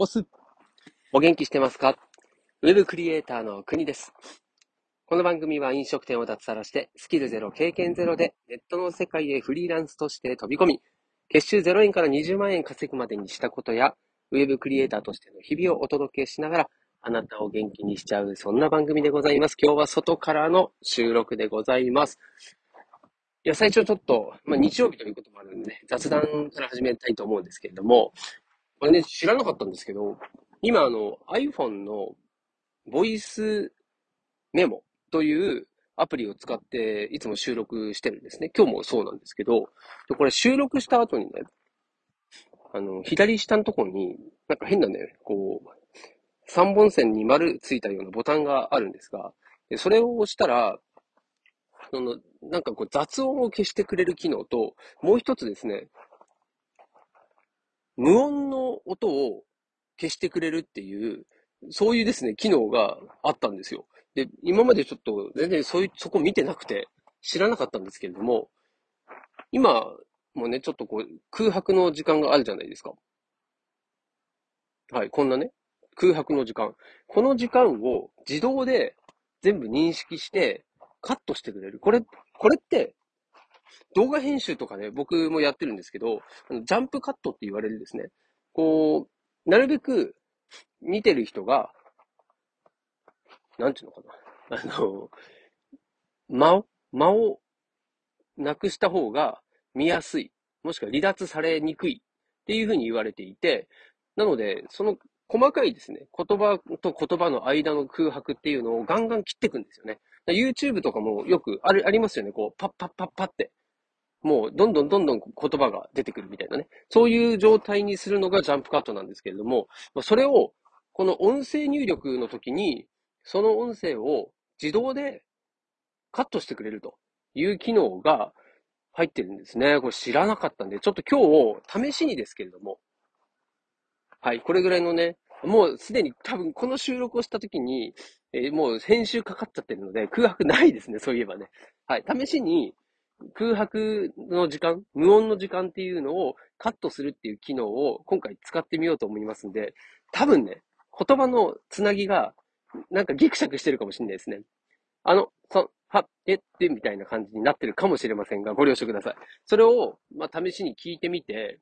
おす。お元気してますか？ウェブクリエイターの国です。この番組は飲食店を脱サラして、スキルゼロ、経験ゼロで、ネットの世界へフリーランスとして飛び込み、月収0円から20万円稼ぐまでにしたことや、ウェブクリエイターとしての日々をお届けしながら、あなたを元気にしちゃう、そんな番組でございます。今日は外からの収録でございます。いや、最初ちょっと、まあ、日曜日ということもあるんで、雑談から始めたいと思うんですけれども、これね、知らなかったんですけど、今あの iPhone のボイスメモというアプリを使っていつも収録してるんですね。今日もそうなんですけど、これ収録した後にね、あの、左下のところに、なんか変なね、こう、三本線に丸ついたようなボタンがあるんですが、それを押したら、その、なんかこう雑音を消してくれる機能と、もう一つですね、無音の音を消してくれるっていう、そういうですね、機能があったんですよ。で、今までちょっと全然そういう、そこ見てなくて知らなかったんですけれども、今もね、ちょっとこう空白の時間があるじゃないですか。はい、こんなね、空白の時間。この時間を自動で全部認識してカットしてくれる。これ、これって動画編集とかね、僕もやってるんですけど、ジャンプカットって言われるですね。こう、なるべく見てる人が、なんていうのかな。あの、間を、間をなくした方が見やすい。もしくは離脱されにくいっていうふうに言われていて、なので、その細かいですね、言葉と言葉の間の空白っていうのをガンガン切っていくんですよね。YouTube とかもよくあるありますよね。こう、パッパッパッパって。もう、どんどんどんどん言葉が出てくるみたいなね。そういう状態にするのがジャンプカットなんですけれども、それを、この音声入力の時に、その音声を自動でカットしてくれるという機能が入ってるんですね。これ知らなかったんで、ちょっと今日、試しにですけれども、はい、これぐらいのね、もうすでに多分この収録をした時に、えー、もう編集かかっちゃってるので、空白ないですね、そういえばね。はい、試しに、空白の時間、無音の時間っていうのをカットするっていう機能を今回使ってみようと思いますんで、多分ね、言葉のつなぎがなんかギクシャクしてるかもしれないですね。あの、そ、は、えって、みたいな感じになってるかもしれませんが、ご了承ください。それを、まあ、試しに聞いてみて、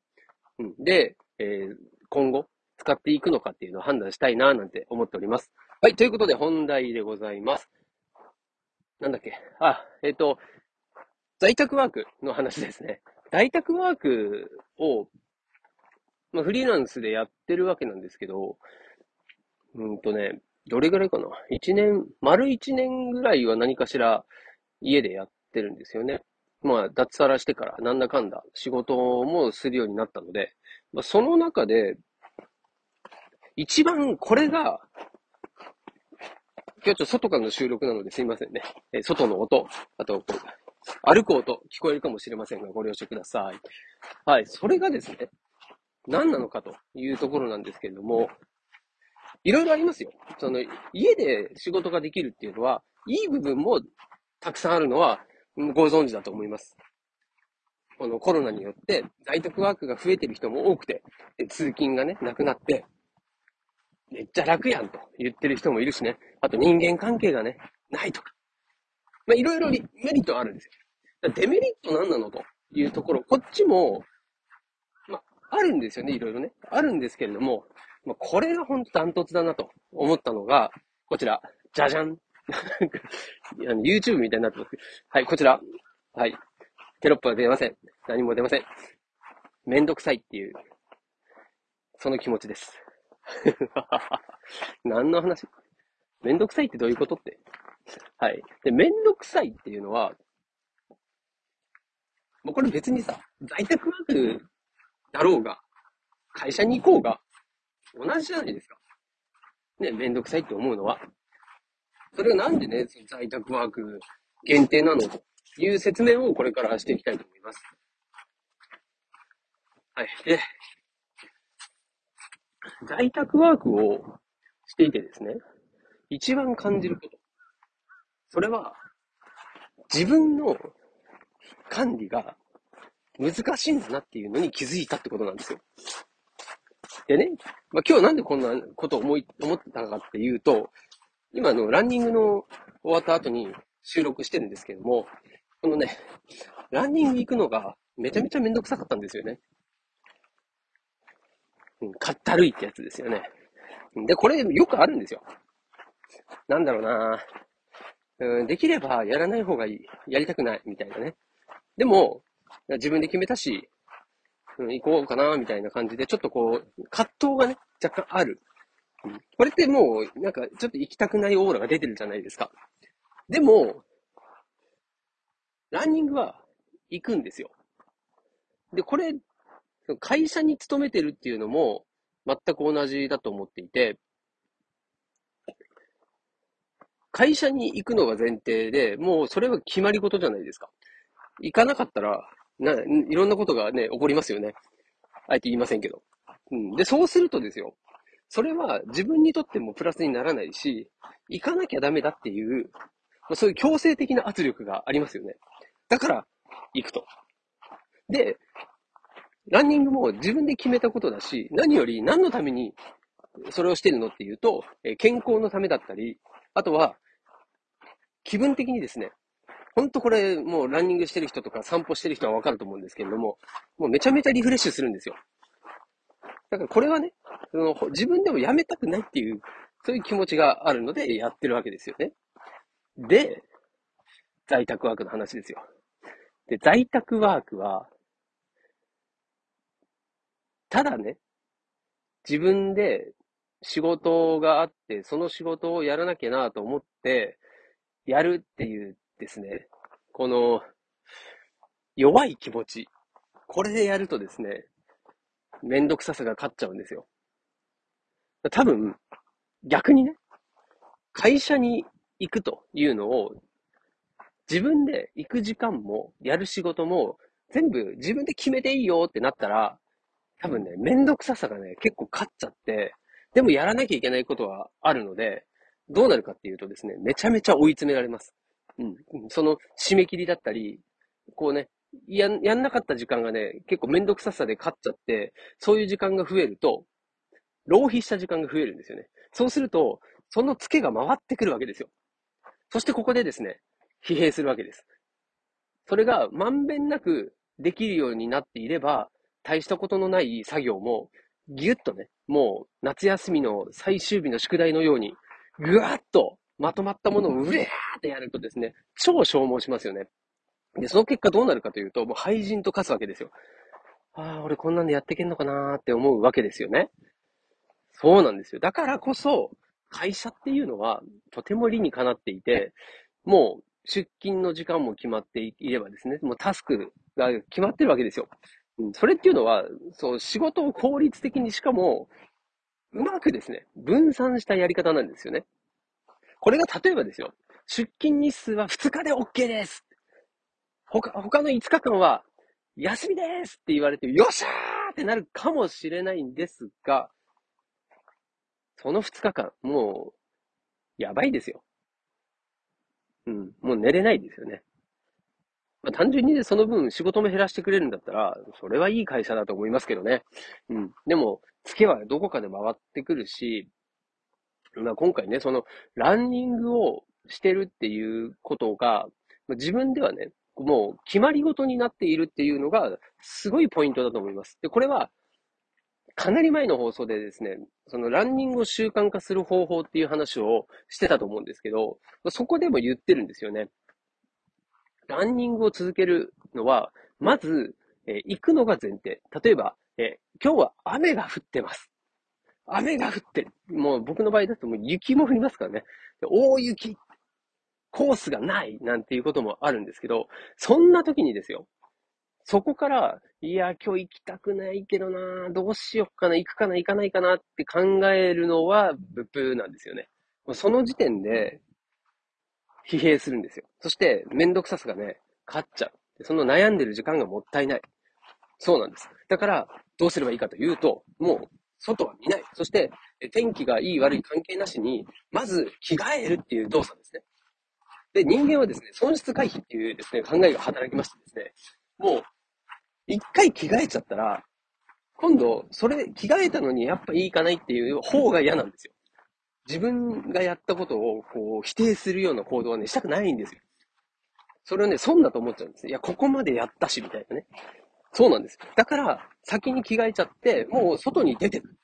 うん、で、えー、今後、使っていくのかっていうのを判断したいな、なんて思っております。はい、ということで本題でございます。なんだっけ？あ、えっ、ー、と、在宅ワークの話ですね。在宅ワークを、まあ、フリーランスでやってるわけなんですけど、うんとね、どれぐらいかな？一年、丸一年ぐらいは何かしら家でやってるんですよね。まあ、脱サラしてからなんだかんだ仕事もするようになったので、まあ、その中で、一番これが、今日ちょっと外からの収録なのですいませんね。え外の音、あと、歩く音、聞こえるかもしれませんが、ご了承ください。はい、それがですね、何なのかというところなんですけれども、いろいろありますよ。その、家で仕事ができるっていうのは、いい部分もたくさんあるのはご存知だと思います。このコロナによって在宅ワークが増えてる人も多くて、通勤がね、なくなって、めっちゃ楽やんと言ってる人もいるしね。あと人間関係がね、ないとか。まあ、いろいろメリットあるんですよ。デメリット何なのというところ、こっちも、まあ、あるんですよね、いろいろね。あるんですけれども、まあ、これが本当ダントツだなと思ったのが、こちら、じゃじゃん。YouTube みたいになってます。はい、こちら。はい。テロップは出ません。何も出ません。めんどくさいっていう、その気持ちです。何の話？めんどくさいってどういうことって。はい。で、めんどくさいっていうのは、もうこれ別にさ、在宅ワークだろうが、会社に行こうが、同じじゃないですか。ね、めんどくさいって思うのは。それはなんでね、在宅ワーク限定なのという説明をこれからしていきたいと思います。はい。で、在宅ワークをしていてですね、一番感じること。それは、自分の管理が難しいんだなっていうのに気づいたってことなんですよ。でね、まあ、今日なんでこんなことを思い、思ってたかっていうと、今のランニングの終わった後に収録してるんですけども、このね、ランニング行くのがめちゃめちゃめんどくさかったんですよね。うん、かったるいってやつですよね。で、これよくあるんですよ。なんだろうなうん、できればやらない方がいい。やりたくない。みたいなね。でも、自分で決めたし、うん、行こうかな、みたいな感じで、ちょっとこう、葛藤がね、若干ある。うん、これってもう、なんか、ちょっと行きたくないオーラが出てるじゃないですか。でも、ランニングは行くんですよ。で、これ、会社に勤めてるっていうのも全く同じだと思っていて、会社に行くのが前提で、もうそれは決まり事じゃないですか。行かなかったら、な、いろんなことがね、起こりますよね。あえて言いませんけど。うん。で、そうするとですよ。それは自分にとってもプラスにならないし、行かなきゃダメだっていう、そういう強制的な圧力がありますよね。だから、行くと。で、ランニングも自分で決めたことだし、何より何のためにそれをしてるのっていうと、健康のためだったり、あとは、気分的にですね、ほんとこれ、もうランニングしてる人とか散歩してる人はわかると思うんですけれども、もうめちゃめちゃリフレッシュするんですよ。だからこれはね、その自分でもやめたくないっていう、そういう気持ちがあるのでやってるわけですよね。で、在宅ワークの話ですよ。で、在宅ワークは、ただね、自分で仕事があって、その仕事をやらなきゃなと思って、やるっていうですね、この、弱い気持ち。これでやるとですね、めんどくささが勝っちゃうんですよ。多分、逆にね、会社に行くというのを、自分で行く時間も、やる仕事も、全部自分で決めていいよってなったら、多分ね、めんどくささがね、結構勝っちゃって、でもやらなきゃいけないことはあるので、どうなるかっていうとですね、めちゃめちゃ追い詰められます。うん。その締め切りだったり、こうね、や、やんなかった時間がね、結構めんどくささで勝っちゃって、そういう時間が増えると、浪費した時間が増えるんですよね。そうすると、そのツケが回ってくるわけですよ。そしてここでですね、疲弊するわけです。それがまんべんなくできるようになっていれば、大したことのない作業も、ぎゅっとね、もう夏休みの最終日の宿題のように、ぐわっとまとまったものをうえーってやるとですね、超消耗しますよね。で、その結果どうなるかというと、もう廃人と化すわけですよ。ああ、俺こんなんでやってけんのかなーって思うわけですよね。そうなんですよ。だからこそ、会社っていうのは、とても理にかなっていて、もう、出勤の時間も決まっていればですね、もうタスクが決まってるわけですよ。うん、それっていうのは、そう、仕事を効率的にしかも、うまくですね、分散したやり方なんですよね。これが例えばですよ、出勤日数は2日で OK です他、他の5日間は休みですって言われて、よっしゃーってなるかもしれないんですが、その2日間、もう、やばいですよ。うん、もう寝れないですよね。まあ、単純にね、その分仕事も減らしてくれるんだったら、それはいい会社だと思いますけどね。うん。でも、付けはどこかで回ってくるし、まあ、今回ね、その、ランニングをしてるっていうことが、自分ではね、もう決まり事になっているっていうのが、すごいポイントだと思います。で、これは、かなり前の放送でですね、そのランニングを習慣化する方法っていう話をしてたと思うんですけど、そこでも言ってるんですよね。ランニングを続けるのは、まず、えー、行くのが前提。例えば、え、今日は雨が降ってます。雨が降ってる。もう僕の場合だともう雪も降りますからね。大雪、コースがないなんていうこともあるんですけど、そんな時にですよ。そこから、いや、今日行きたくないけどな、どうしよっかな、行くかな、行かないかなって考えるのは、ブッブーなんですよね。その時点で、疲弊するんですよ。そして、めんどくささがね、勝っちゃう。その悩んでる時間がもったいない。そうなんです。だから、どうすればいいかというと、もう、外は見ない。そして、天気がいい悪い関係なしに、まず着替えるっていう動作ですね。で、人間はですね、損失回避っていうですね、考えが働きましてですね、もう、一回着替えちゃったら、今度、それ、着替えたのにやっぱいいかないっていう方が嫌なんですよ。自分がやったことを、こう、否定するような行動はね、したくないんですよ。それをね、損だと思っちゃうんです。いや、ここまでやったし、みたいなね。そうなんです。だから、先に着替えちゃって、もう外に出てくる。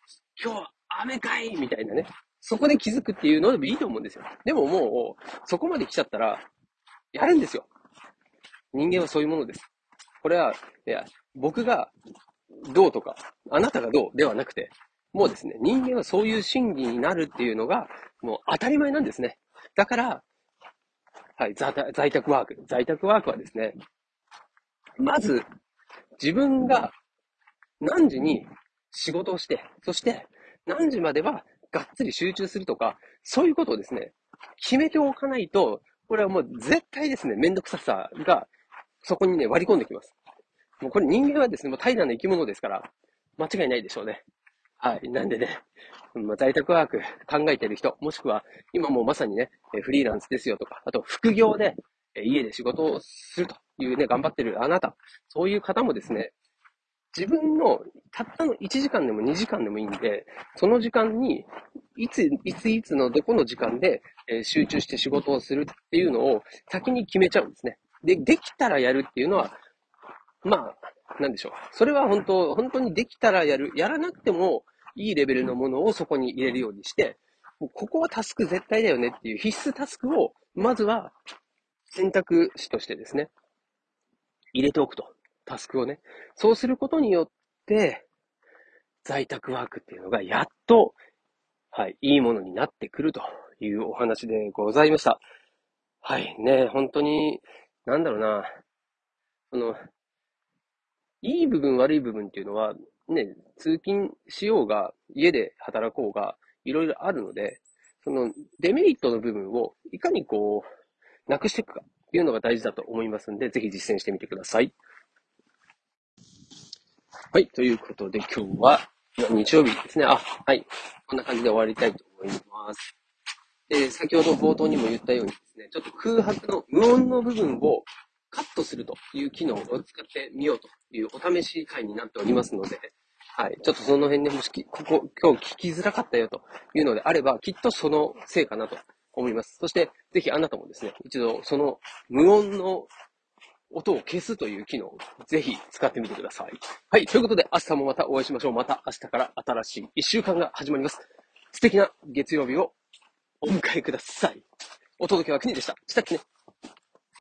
今日は雨かいみたいなね。そこで気づくっていうのでもいいと思うんですよ。でももう、そこまで来ちゃったら、やるんですよ。人間はそういうものです。これは、いや、僕がどうとか、あなたがどうではなくて、もうですね、人間はそういう心理になるっていうのが、もう当たり前なんですね。だから、はい、在宅ワーク。在宅ワークはですね、まず、自分が何時に仕事をして、そして何時まではがっつり集中するとか、そういうことをですね、決めておかないと、これはもう絶対ですね、めんどくささがそこにね、割り込んできます。もうこれ人間はですね、もう怠惰な生き物ですから、間違いないでしょうね。はい。なんでね、ま、在宅ワーク考えてる人、もしくは今もうまさにね、フリーランスですよとか、あと副業で家で仕事をするというね、頑張ってるあなた、そういう方もですね、自分のたったの1時間でも2時間でもいいんで、その時間に、いつ、いついつのどこの時間で、え集中して仕事をするっていうのを先に決めちゃうんですね。で、できたらやるっていうのは、まあ、なんでしょう。それは本当、本当にできたらやる。やらなくてもいいレベルのものをそこに入れるようにして、ここはタスク絶対だよねっていう必須タスクを、まずは選択肢としてですね、入れておくと。タスクをね。そうすることによって、在宅ワークっていうのがやっと、はい、いいものになってくるというお話でございました。はい、ね、本当に、なんだろうな、その、いい部分悪い部分っていうのは、ね、通勤しようが、家で働こうが、いろいろあるので、そのデメリットの部分をいかにこう、なくしていくかいうのが大事だと思いますんで、ぜひ実践してみてください。はい。ということで、今日は、日曜日ですね。あ、はい。こんな感じで終わりたいと思います。で、先ほど冒頭にも言ったようにですね、ちょっと空白の無音の部分をカットするという機能を使ってみようというお試し会になっておりますので、はい。ちょっとその辺でもし、ここ、今日聞きづらかったよというのであれば、きっとそのせいかなと思います。そして、ぜひあなたもですね、一度その無音の音を消すという機能をぜひ使ってみてください。はい。ということで、明日もまたお会いしましょう。また明日から新しい一週間が始まります。素敵な月曜日をお迎えください。お届けは国でした。したっけね